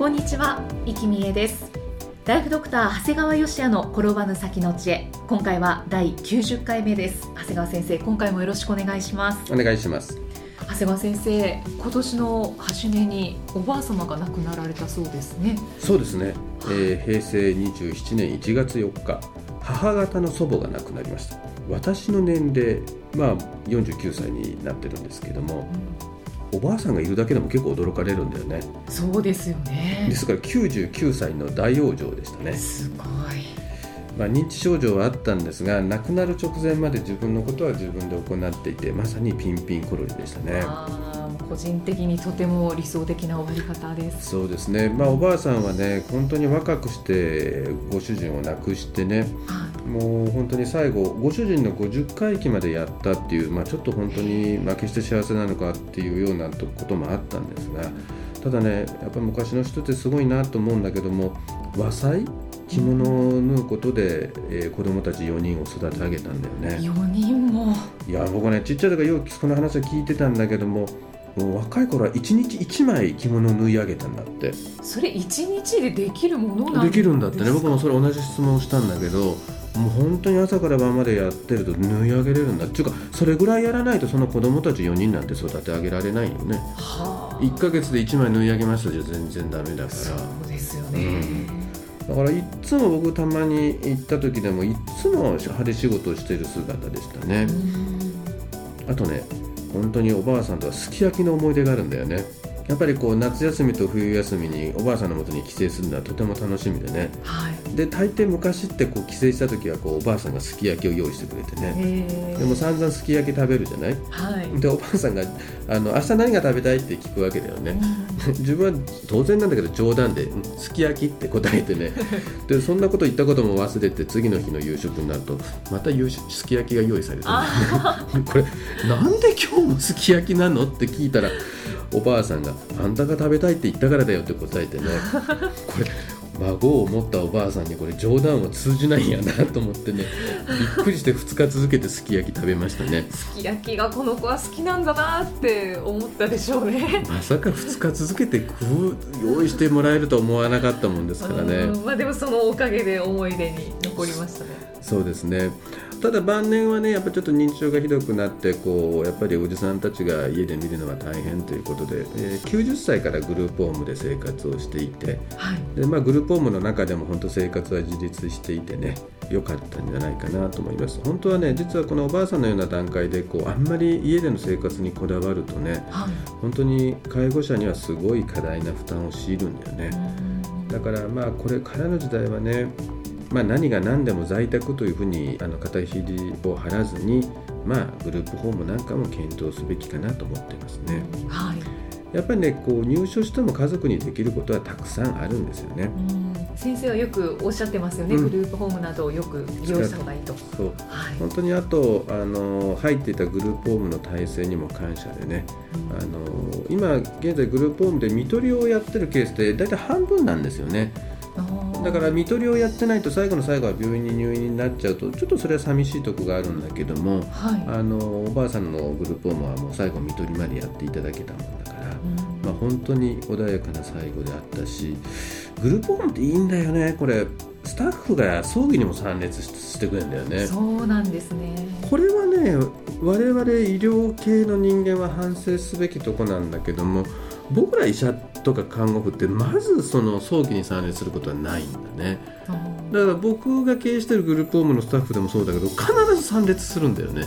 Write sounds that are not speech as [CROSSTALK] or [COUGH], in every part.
こんにちは、生きみえです。ライフドクター長谷川芳也の転ばぬ先の知恵。今回は第90回目です。長谷川先生今回もよろしくお願いします。お願いします。長谷川先生今年の初めにおばあ様が亡くなられたそうですね。そうですね、えー、平成27年1月4日母方の祖母が亡くなりました。私の年齢まあ49歳になってるんですけども、うん、おばあさんがいるだけでも結構驚かれるんだよね。そうですよね。ですから99歳の大往生でしたね。すごい。まあ、認知症状はあったんですが亡くなる直前まで自分のことは自分で行っていてまさにピンピンコロリでしたね個人的にとても理想的な終わり方です。そうですね、まあ、おばあさんはね本当に若くしてご主人を亡くしてね、はい、もう本当に最後ご主人の50回忌までやったっていう、まあ、ちょっと本当に、まあ、決して幸せなのかっていうようなこともあったんですがただねやっぱり昔の人ってすごいなと思うんだけども和裁？着物を縫うことで、えー、子供たち4人を育て上げたんだよね。4人も。いや僕ねちっちゃい時よくその話は聞いてたんだけどももう若い頃は1日1枚着物を縫い上げたんだって。それ1日でできるものなんできるんだってね。僕もそれ同じ質問をしたんだけどもう本当に朝から晩までやってると縫い上げれるんだって。いうかそれぐらいやらないとその子供たち4人なんて育て上げられないよね、はあ、1か月で1枚縫い上げましたじゃ全然ダメだから。そうですよね、うん。だからいつも僕たまに行った時でもいつも派手仕事をしている姿でしたね。あとね本当におばあさんとはすき焼きの思い出があるんだよね。やっぱりこう夏休みと冬休みにおばあさんのもとに帰省するのはとても楽しみでね、はい、で大抵昔ってこう帰省した時はこうおばあさんがすき焼きを用意してくれてね。でも散々すき焼き食べるじゃない、はい、でおばあさんがあの「明日何が食べたい?」って聞くわけだよね、[LAUGHS] 自分は当然なんだけど冗談で「すき焼き」って答えてね。[LAUGHS] でそんなこと言ったことも忘れて次の日の夕食になるとまたすき焼きが用意されてる、ね、[LAUGHS] これなんで今日もすき焼きなの？って聞いたらおばあさんが「あんたが食べたいって言ったからだよ」って答えてね。[LAUGHS] これ孫を持ったおばあさんにこれ冗談は通じないんやなと思ってね。びっくりして2日続けてすき焼き食べましたね。すき焼きがこの子は好きなんだなって思ったでしょうね。まさか2日続けて食う用意してもらえると思わなかったもんですからね。まあでもそのおかげで思い出に残りましたね。そうですねただ晩年はねやっぱちょっと認知症がひどくなってこうやっぱりおじさんたちが家で見るのは大変ということで、えー、90歳からグループホームで生活をしていて、はい、でまあ、グループホームの中でも本当生活は自立していてね良かったんじゃないかなと思います。本当はね実はこのおばあさんのような段階でこうあんまり家での生活にこだわるとね、はい、本当に介護者にはすごい過大な負担を強いるんだよね。だからまあこれからの時代はねまあ、何が何でも在宅というふうにあの肩ひりを張らずに、まあ、グループホームなんかも検討すべきかなと思ってますね。はいやっぱりねこう入所しても家族にできることはたくさんあるんですよね。先生はよくおっしゃってますよね、うん、グループホームなどをよく利用した方がいいと。そう、はい、本当にあとあの入っていたグループホームの体制にも感謝でね、うん、あの今現在グループホームで看取りをやってるケースって大体半分なんですよね。だから看取りをやってないと最後の最後は病院に入院になっちゃうとちょっとそれは寂しいとこがあるんだけども、はい、あのおばあさんのグループホームはもう最後看取りまでやっていただけたもんだから、うん、まあ、本当に穏やかな最後であったしグループホームっていいんだよねこれスタッフが葬儀にも参列してくれるんだよね。そうなんですね。これはね我々医療系の人間は反省すべきとこなんだけども僕ら医者とか看護婦ってまずその早期に参列することはないんだね。だから僕が経営してるグループホームのスタッフでもそうだけど必ず参列するんだよね。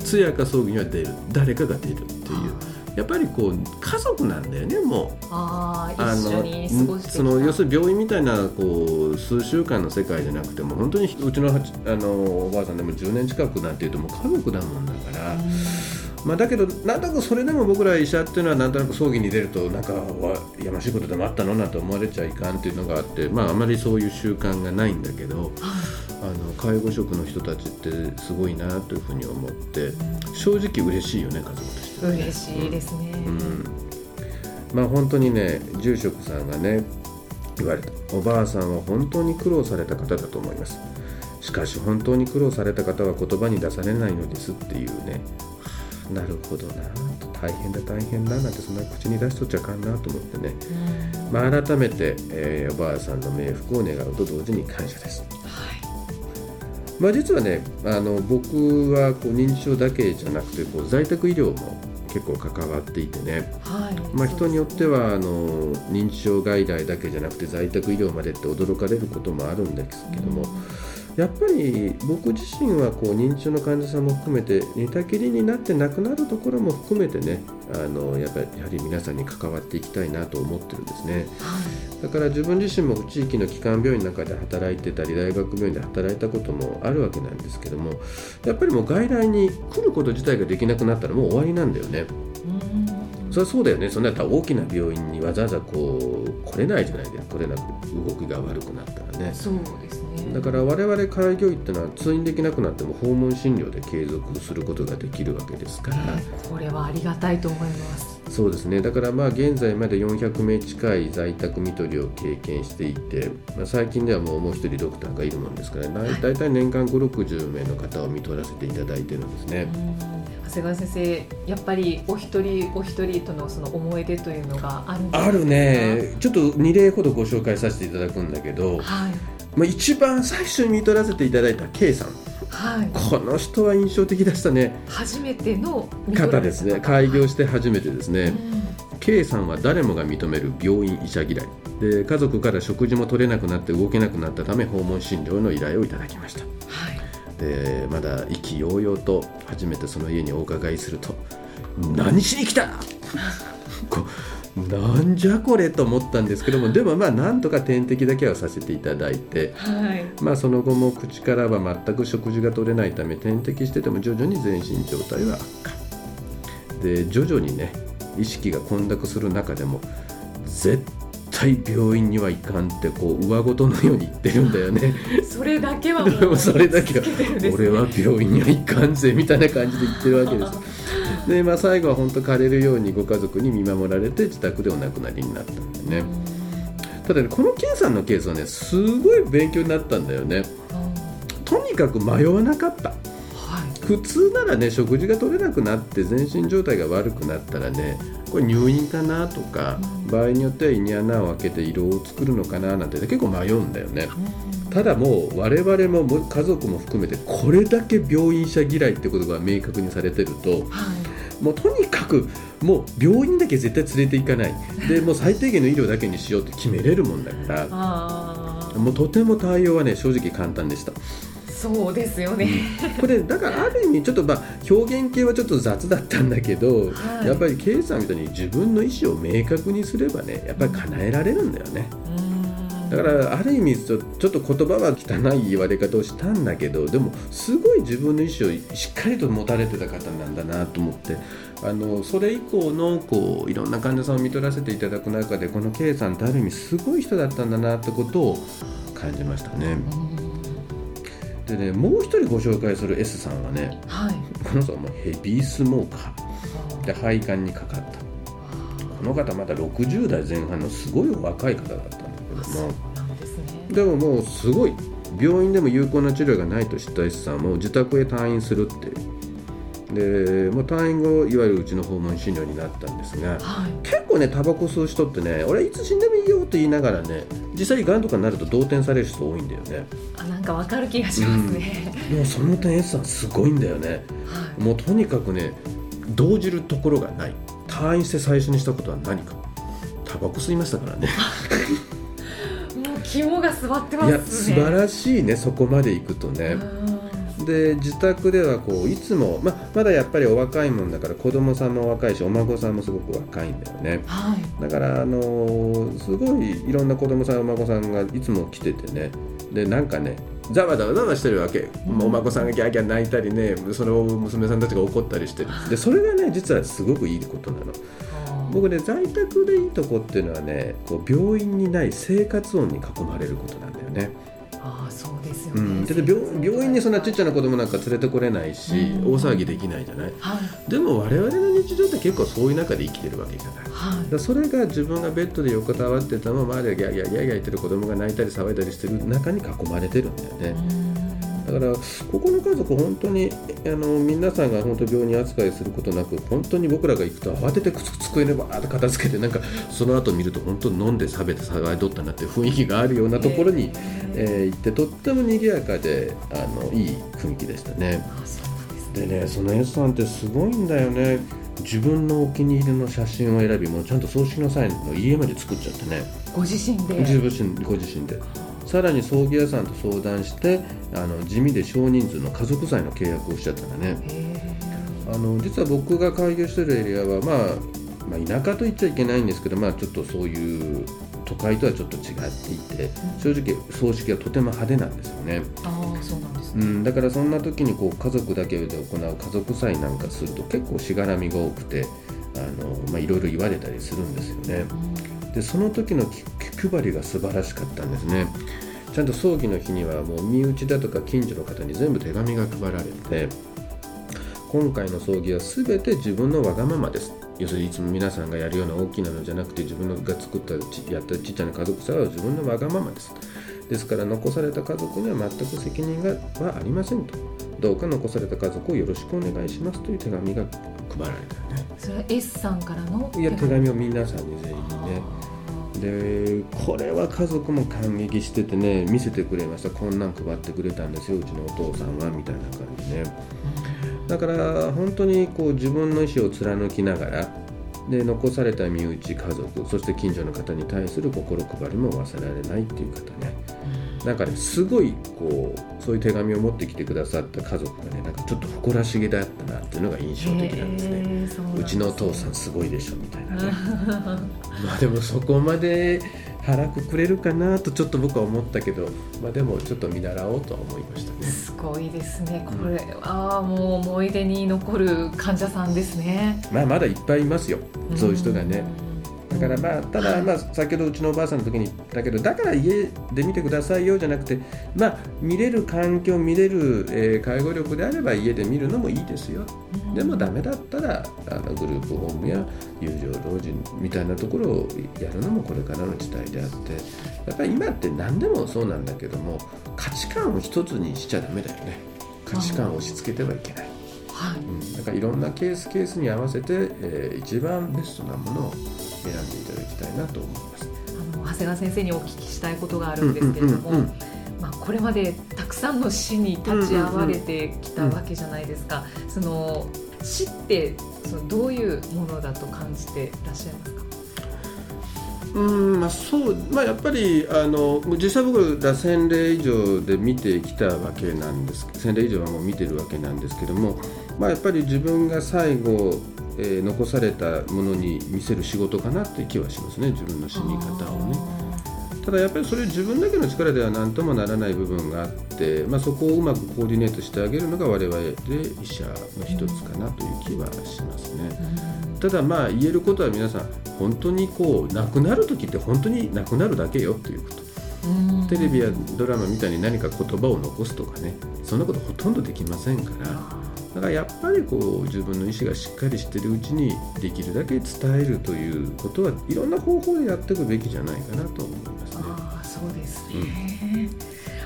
通夜か葬儀には出る。誰かが出るっていうやっぱりこう家族なんだよねもう。ああ一緒に過ごしてその要するに病院みたいなこう数週間の世界じゃなくても本当にうちのあのおばあさんでも10年近くなんていうともう家族だもんだから、まあ、だけどなんとなくそれでも僕ら医者っていうのはなんとなく葬儀に出るとなんかわやましいことでもあったのなんて思われちゃいかんっていうのがあって、まあ、あまりそういう習慣がないんだけどあの介護職の人たちってすごいなというふうに思って正直嬉しいよね家族と。嬉しいですね、うん。まあ本当にね住職さんがね言われた。おばあさんは本当に苦労された方だと思います。しかし本当に苦労された方は言葉に出されないのですっていうね。はあなるほどな大変だ大変だなんてそんな口に出しとっちゃあかんなと思ってね、うん。まあ、改めて、えーおばあさんの冥福を願うと同時に感謝です。はいまあ、実はねあの僕はこう認知症だけじゃなくてこう在宅医療も結構関わっていてね、はい。まあ、人によってはあの認知症外来だけじゃなくて在宅医療までって驚かれることもあるんですけども、やっぱり僕自身はこう認知症の患者さんも含めて寝たきりになって亡くなるところも含めてねあのやっぱりやはり皆さんに関わっていきたいなと思ってるんですね。だから自分自身も地域の基幹病院の中で働いてたり大学病院で働いたこともあるわけなんですけどもやっぱりもう外来に来ること自体ができなくなったらもう終わりなんだよね。うんそりゃそうだよねそんなやったら大きな病院にわざわざこう来れないじゃないですか来れなく動きが悪くなったらね。そうですねだから我々開業医ってのは通院できなくなっても訪問診療で継続することができるわけですから。これはありがたいと思います。そうですね。だからまあ現在まで400名近い在宅看取りを経験していて、まあ、最近ではもうもう一人ドクターがいるもんですから、だ大体年間560名の方を見取らせていただいてるんですね。長谷川先生やっぱりお一人お一人とのその思い出というのがあるんじゃないあるね。ちょっと2例ほどご紹介させていただくんだけど、はいまあ、一番最初に見取らせていただいた K さん。はい。この人は印象的でしたね。初めての方ですね。開業して初めてですね。うん。K さんは誰もが認める病院医者嫌い。で家族から食事も取れなくなって動けなくなったため訪問診療の依頼をいただきました。はい。でまだ意気揚々と初めてその家にお伺いすると「何しに来た!」[LAUGHS] なんじゃこれと思ったんですけどもでもまあなんとか点滴だけはさせていただいてはい。まあその後も口からは全く食事が取れないため点滴してても徐々に全身状態は悪化。で徐々にね意識が混濁する中でも絶対病院には行かんってこう上事のように言ってるんだよね。[LAUGHS] それだけはでもうもそれだけは俺は病院には行かんぜみたいな感じで言ってるわけですで、まあ、最後は本当枯れるようにご家族に見守られて自宅でお亡くなりになったんだよね。ただねこの K さんのケースはねすごい勉強になったんだよね。うんとにかく迷わなかった。はい。普通ならね食事が取れなくなって全身状態が悪くなったらねこれ入院かなとか、場合によっては胃に穴を開けて胃ろうを作るのかななんて結構迷うんだよね。ただもう我々もも家族も含めてこれだけ病院者嫌いってことが明確にされてるとはいもうとにかくもう病院だけ絶対連れて行かない。で [LAUGHS] もう最低限の医療だけにしようって決めれるもんだから。もうとても対応はね正直簡単でした。そうですよね。これだからある意味ちょっとまあ表現系はちょっと雑だったんだけど、はい。やっぱり K さんみたいに自分の意思を明確にすればねやっぱり叶えられるんだよね。うんだからある意味ちょちょっと言葉は汚い言われ方をしたんだけどでもすごい自分の意思をしっかりと持たれてた方なんだなと思ってあのそれ以降のこういろんな患者さんを見取らせていただく中でこの K さんってある意味すごい人だったんだなってことを感じましたね。でねもう一人ご紹介する S さんはねはい。この人はもうヘビースモーカー。で肺がんにかかった。この方まだ60代前半のすごいお若い方だったんどもなんですね。でももうすごい。病院でも有効な治療がないと知った S さんはもう自宅へ退院するってでもう退院後いわゆるうちの訪問診療になったんですがはい。結構ねタバコ吸う人ってね俺はいつ死んでもいいよって言いながらね実際がんとかになると動転される人多いんだよね。あなんかわかる気がしますね、でもその点 S さんすごいんだよね。はい。もうとにかくね動じるところがない。退院して最初にしたことは何か。タバコ吸いましたからね [LAUGHS] 肝が据わってまいやすね素晴らしいねそこまでいくとね。うん。で自宅ではこういつも、ままだやっぱりお若いもんだから子供さんも若いしお孫さんもすごく若いんだよね、はい、だからあのー、すごいいろんな子供さんお孫さんがいつも来ててね。でなんかねざわざわざわしてるわけ、うん、お孫さんがギャーギャー泣いたりねそれを娘さんたちが怒ったりしてる。でそれがね実はすごくいいことなの。僕ね在宅でいいとこっていうのはねこう病院にない生活音に囲まれることなんだよね。あそうですよね、うん、病病院にそんなちっちゃな子供なんか連れてこれないし、うん、大騒ぎできないじゃない、はい、でも我々の日常って結構そういう中で生きてるわけじゃない、はい、それが自分がベッドで横たわってたまま周りでギャーギャーギャーギャー言ってる子供が泣いたり騒いだりしてる中に囲まれてるんだよね。だからここの家族本当にあの皆さんが本当病人扱いすることなく本当に僕らが行くと慌てて机にバーって片付けてなんかその後見ると本当に飲んで食べて騒いどったなっていう雰囲気があるようなところに、えー、行ってとっても賑やかであのいい雰囲気でしたね。でね。その S さんってすごいんだよね。自分のお気に入りの写真を選びもうちゃんと葬式の際の家まで作っちゃってね。ご自身で？ご自身でさらに葬儀屋さんと相談してあの地味で少人数の家族祭の契約をしちゃったんだねあの実は僕が開業してるエリアは、まあ、まあ、田舎と言っちゃいけないんですけど、まあ、ちょっとそういう都会とはちょっと違っていて、正直葬式はとても派手なんですよね。あそうなんですね、うん、だからそんな時にこう家族だけで行う家族祭なんかすると結構しがらみが多くてあの、まあ、いろいろ言われたりするんですよね。でその時の気配りが素晴らしかったんですね。ちゃんと葬儀の日にはもう身内だとか近所の方に全部手紙が配られて今回の葬儀は全て自分のわがままです。要するにいつも皆さんがやるような大きなのじゃなくて自分のが作ったやったちっちゃな家族さは自分のわがままです。ですから残された家族には全く責任がはありませんと。どうか残された家族をよろしくお願いしますという手紙が配られたね。それは S さんからのいや手紙を皆さんに全員にねでこれは家族も感激しててね見せてくれました。こんなん配ってくれたんですよ。うちのお父さんはみたいな感じね。だから本当にこう自分の意思を貫きながらで残された身内家族そして近所の方に対する心配りも忘れられないっていう方ね、なんかねすごいこうそういう手紙を持ってきてくださった家族がねなんかちょっと誇らしげだったなっていうのが印象的なんですね、うちのお父さんすごいでしょみたいなね。[LAUGHS] まあでもそこまで腹くくれるかなとちょっと僕は思ったけど、まあ、でもちょっと見習おうとは思いましたね。すごいですね。これはもう思い出に残る患者さんですね。まあまだいっぱいいますよ。そういう人がね。だからまあただまあ先ほどうちのおばあさんの時に言ったけどだから家で見てくださいよじゃなくてまあ見れる環境見れる、えー、介護力であれば家で見るのもいいですよ。でもダメだったらあのグループホームや友情老人みたいなところをやるのもこれからの時代であってやっぱり今って何でもそうなんだけども価値観を一つにしちゃダメだよね。価値観を押し付けてはいけない。はい、うん、だからいろんなケースケースに合わせて、えー、一番ベストなものを選んでいただきたいなと思います。あの長谷川先生にお聞きしたいことがあるんですけれども、まあ、これまでたくさんの死に立ち会われてきたわけじゃないですか、その死ってそのどういうものだと感じていらっしゃいますか？うんまあ、そうまあ、やっぱりあの実際僕ら1000例以上で見てきたわけなんです1000例以上はもう見てるわけなんですけども、まあ、やっぱり自分が最後えー、残されたものに見せる仕事かなっていう気はしますね自分の死に方をね。ただやっぱりそれ自分だけの力では何ともならない部分があって、まあ、そこをうまくコーディネートしてあげるのが我々で医者の一つかなという気はしますね。ただまあ言えることは皆さん本当にこう亡くなる時って本当に亡くなるだけよということ。テレビやドラマみたいに何か言葉を残すとかねそんなことほとんどできませんから。だからやっぱりこう自分の意思がしっかりしてるうちにできるだけ伝えるということはいろんな方法でやっていくべきじゃないかなと思いますね。あそうですね、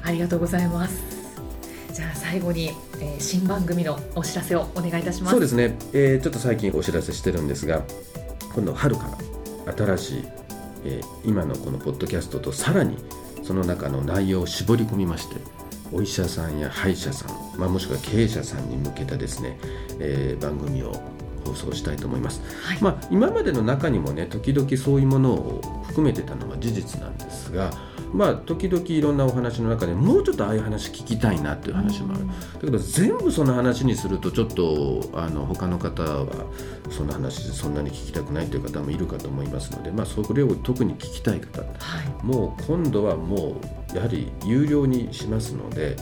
うん、ありがとうございます。じゃあ最後に、えー、新番組のお知らせをお願いいたします。そうですね、えー、ちょっと最近お知らせしてるんですが今度春から新しい、えー、今のこのポッドキャストとさらにその中の内容を絞り込みましてお医者さんや歯医者さん、まあ、もしくは経営者さんに向けたですね、えー、番組を放放送したいと思います、はい、まあ、今までの中にもね時々そういうものを含めてたのは事実なんですがまあ時々いろんなお話の中でもうちょっとああいう話聞きたいなっていう話もある、だけど全部その話にするとちょっとあの他の方はその話そんなに聞きたくないという方もいるかと思いますので、まあ、それを特に聞きたい方、はい、もう今度はもうやはり有料にしますので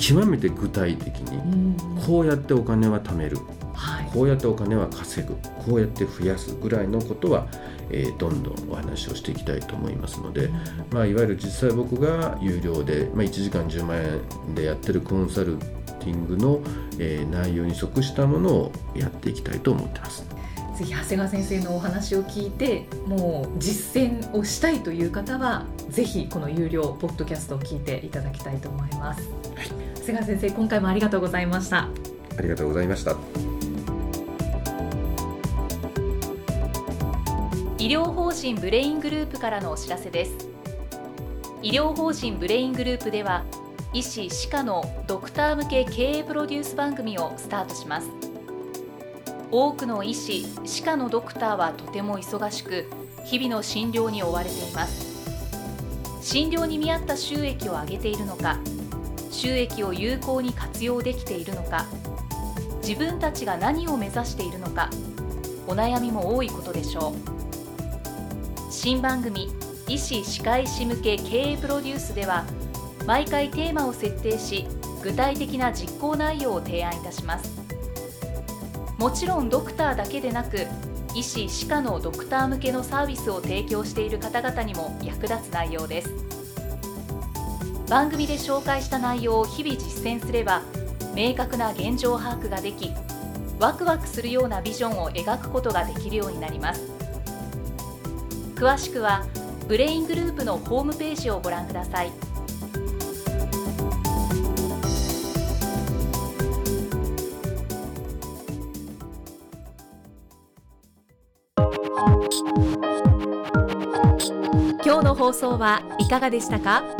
極めて具体的にこうやってお金は貯める、はい、こうやってお金は稼ぐ。こうやって増やすぐらいのことはえー、どんどんお話をしていきたいと思いますので、まあ、いわゆる実際僕が有料で、まあ、1時間10万円でやってるコンサルティングの、えー、内容に即したものをやっていきたいと思ってます。ぜひ長谷川先生のお話を聞いてもう実践をしたいという方はぜひこの有料ポッドキャストを聞いていただきたいと思います、はい、川先生今回もありがとうございました。ありがとうございました。医療法人ブレイングループからのお知らせです。医療法人ブレイングループでは医師・歯科のドクター向け経営プロデュース番組をスタートします。多くの医師・歯科のドクターはとても忙しく日々の診療に追われています。診療に見合った収益を上げているのか収益を有効に活用できているのか自分たちが何を目指しているのかお悩みも多いことでしょう。新番組医師・歯科医師向け経営プロデュースでは毎回テーマを設定し具体的な実行内容を提案いたします。もちろんドクターだけでなく医師・歯科のドクター向けのサービスを提供している方々にも役立つ内容です。番組で紹介した内容を日々実践すれば明確な現状把握ができワクワクするようなビジョンを描くことができるようになります。詳しくはブレイングループのホームページをご覧ください。今日の放送はいかがでしたか？